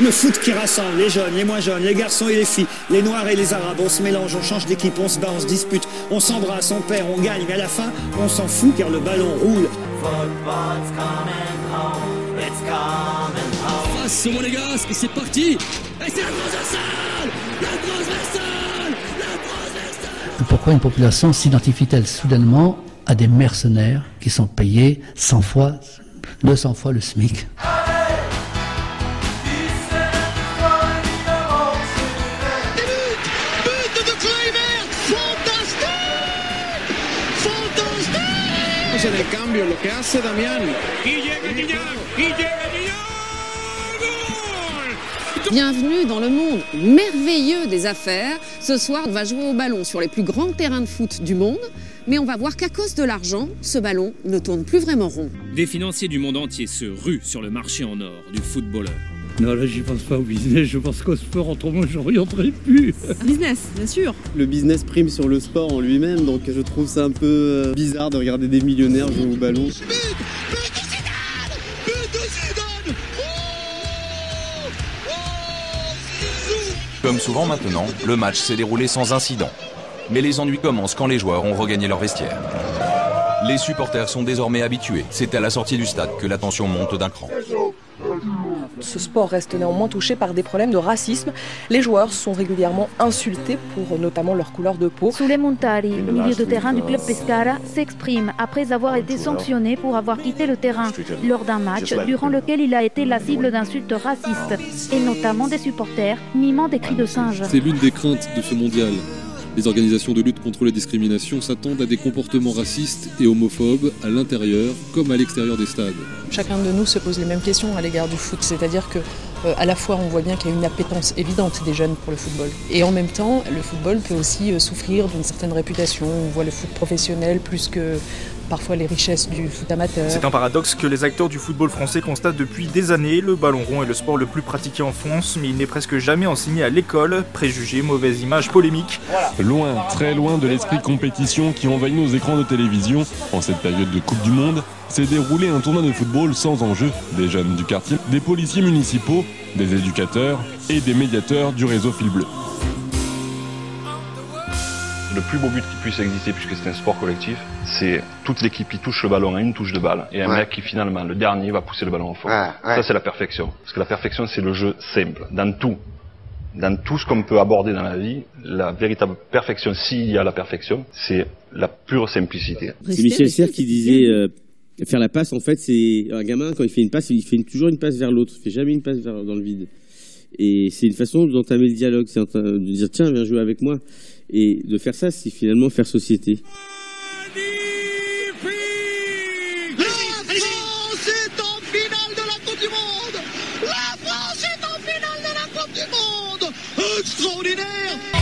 Le foot qui rassemble les jeunes, les moins jeunes, les garçons et les filles, les noirs et les arabes. On se mélange, on change d'équipe, on se bat, on se dispute, on s'embrasse, on perd, on gagne. Mais à la fin, on s'en fout car le ballon roule. Face au Monégasque, et c'est parti Et c'est la transversale La transversale La transversale Pourquoi une population s'identifie-t-elle soudainement à des mercenaires qui sont payés 100 fois, 200 fois le SMIC? En el cambio, lo que hace Damián. Y llega Guiñac Y llega Guiñac Gol Bienvenue dans le monde merveilleux des affaires. Ce soir, on va jouer au ballon sur les plus grands terrains de foot du monde. Mais on va voir qu'à cause de l'argent, ce ballon ne tourne plus vraiment rond. Des financiers du monde entier se ruent sur le marché en or du footballeur. Non, là, j'y pense pas au business, je pense qu'au sport, autrement, je n'orienterai plus. Business, bien sûr. Le business prime sur le sport en lui-même, donc je trouve ça un peu euh, bizarre de regarder des millionnaires jouer au ballon. Comme souvent maintenant, le match s'est déroulé sans incident. Mais les ennuis commencent quand les joueurs ont regagné leur vestiaire. Les supporters sont désormais habitués. C'est à la sortie du stade que la tension monte d'un cran. Ce sport reste néanmoins touché par des problèmes de racisme. Les joueurs sont régulièrement insultés pour notamment leur couleur de peau. Soule Montari, milieu de terrain du club Pescara, s'exprime après avoir été sanctionné pour avoir quitté le terrain lors d'un match durant lequel il a été la cible d'insultes racistes, et notamment des supporters mimant des cris de singe. C'est l'une des craintes de ce mondial. Les organisations de lutte contre les discriminations s'attendent à des comportements racistes et homophobes à l'intérieur comme à l'extérieur des stades. Chacun de nous se pose les mêmes questions à l'égard du foot, c'est-à-dire que euh, à la fois on voit bien qu'il y a une appétence évidente des jeunes pour le football et en même temps le football peut aussi euh, souffrir d'une certaine réputation. On voit le foot professionnel plus que parfois les richesses du foot amateur. C'est un paradoxe que les acteurs du football français constatent depuis des années. Le ballon rond est le sport le plus pratiqué en France, mais il n'est presque jamais enseigné à l'école. Préjugés, mauvaise image, polémique. Loin, très loin de l'esprit compétition qui envahit nos écrans de télévision en cette période de Coupe du Monde, s'est déroulé un tournoi de football sans enjeu. Des jeunes du quartier, des policiers municipaux, des éducateurs et des médiateurs du réseau Fil Bleu le plus beau but qui puisse exister, puisque c'est un sport collectif, c'est toute l'équipe qui touche le ballon à une touche de balle, et un mec qui finalement, le dernier, va pousser le ballon au fond. Ça, c'est la perfection. Parce que la perfection, c'est le jeu simple, dans tout. Dans tout ce qu'on peut aborder dans la vie, la véritable perfection, s'il y a la perfection, c'est la pure simplicité. C'est Michel Serres qui disait... Euh, faire la passe, en fait, c'est un gamin quand il fait une passe, il fait toujours une passe vers l'autre, il fait jamais une passe vers, dans le vide. Et c'est une façon d'entamer le dialogue, c'est de dire tiens, viens jouer avec moi. Et de faire ça, c'est finalement faire société. La France est en finale de la Coupe du Monde. La France est en finale de la Coupe du Monde. Extraordinaire